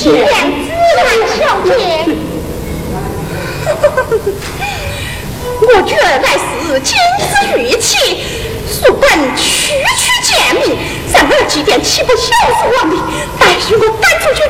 祭奠自然小姐。我女儿乃是金丝玉器，素本区区贱民，然而祭奠岂不孝顺王命？待与我赶出去！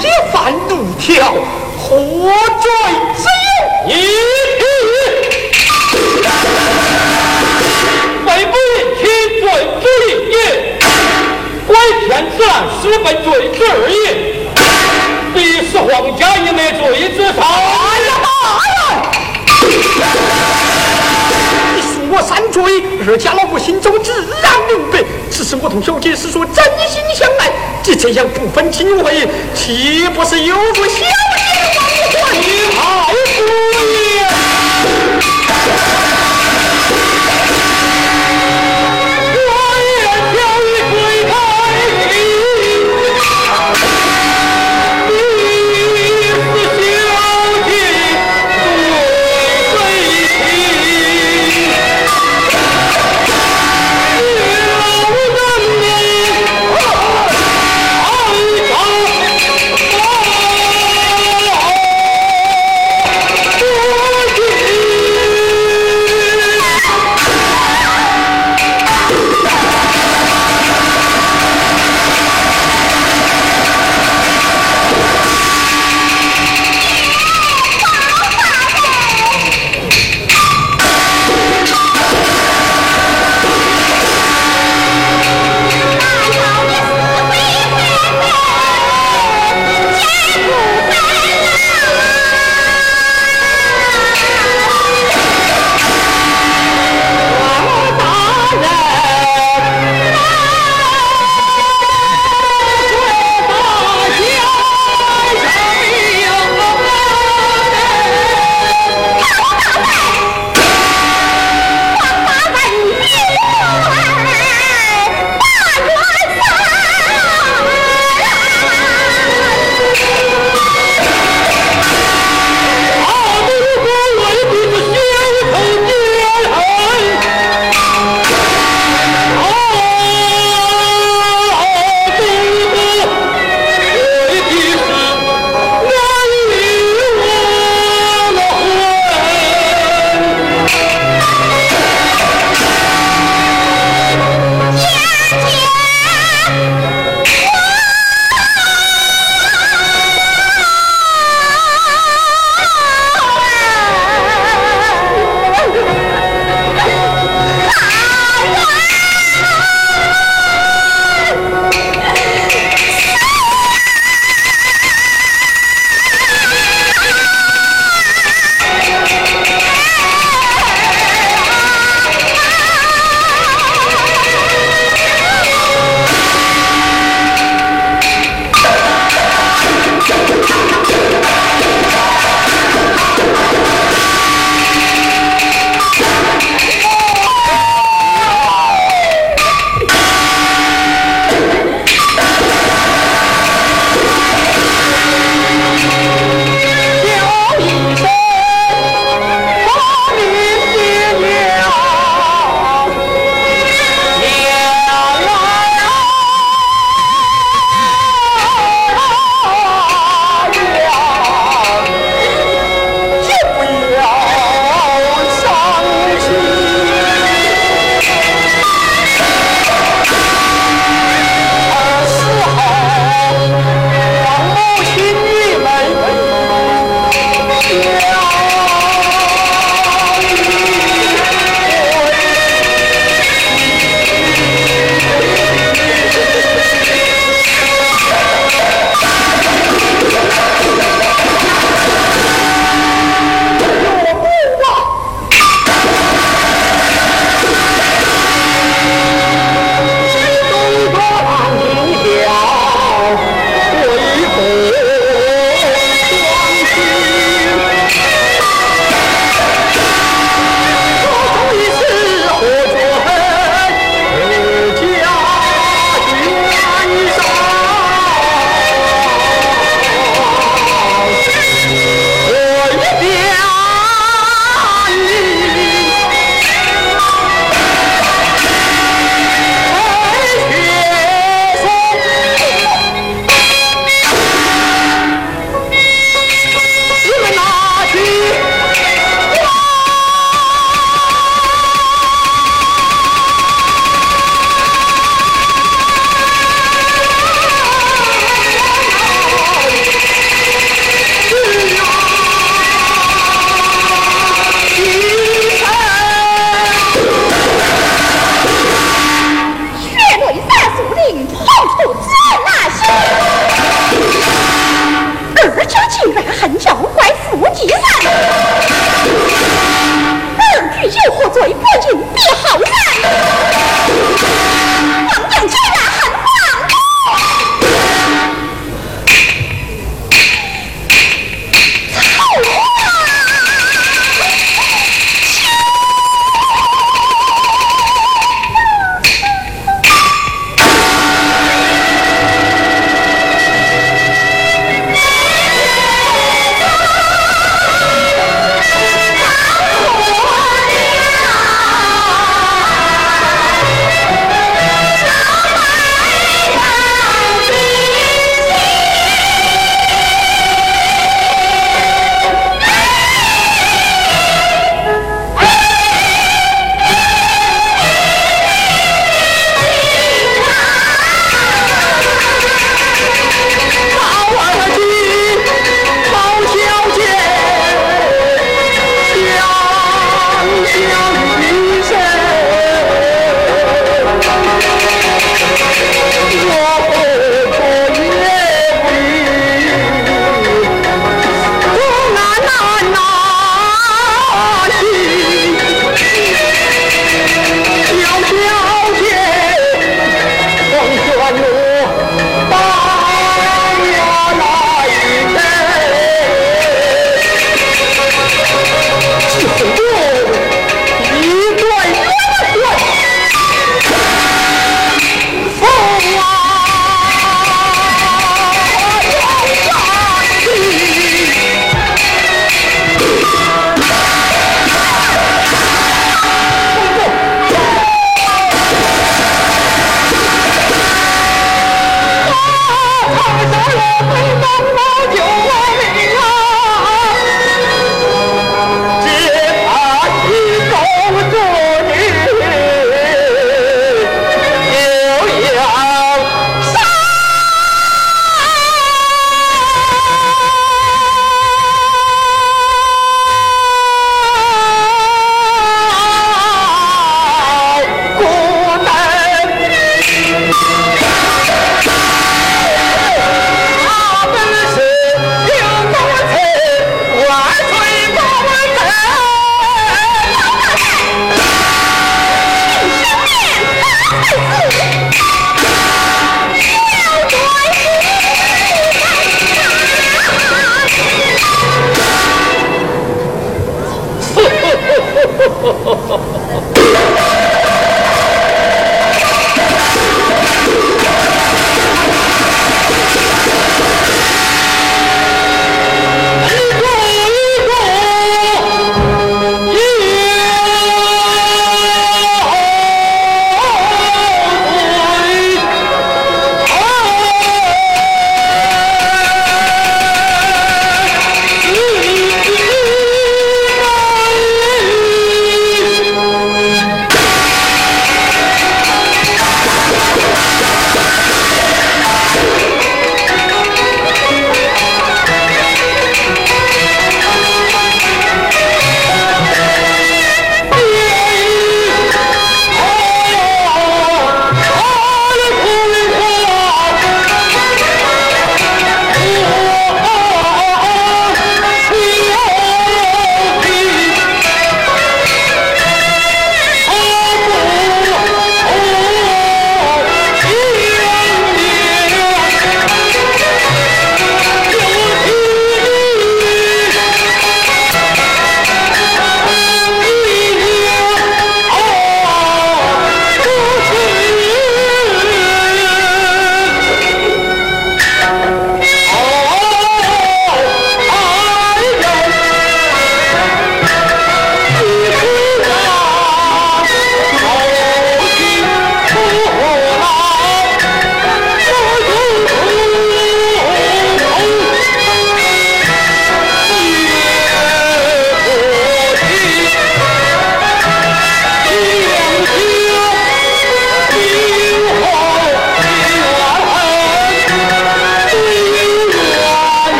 一犯六条，何罪之有？嘿嘿！本部罪之一，官权子然是本罪之二也。你是皇家也没罪之法。哎呀妈呀！你恕我三罪，二家老婆心中自然明白。此时我同小姐是说真心相爱。这样不分青红皂白，岂不是有辱小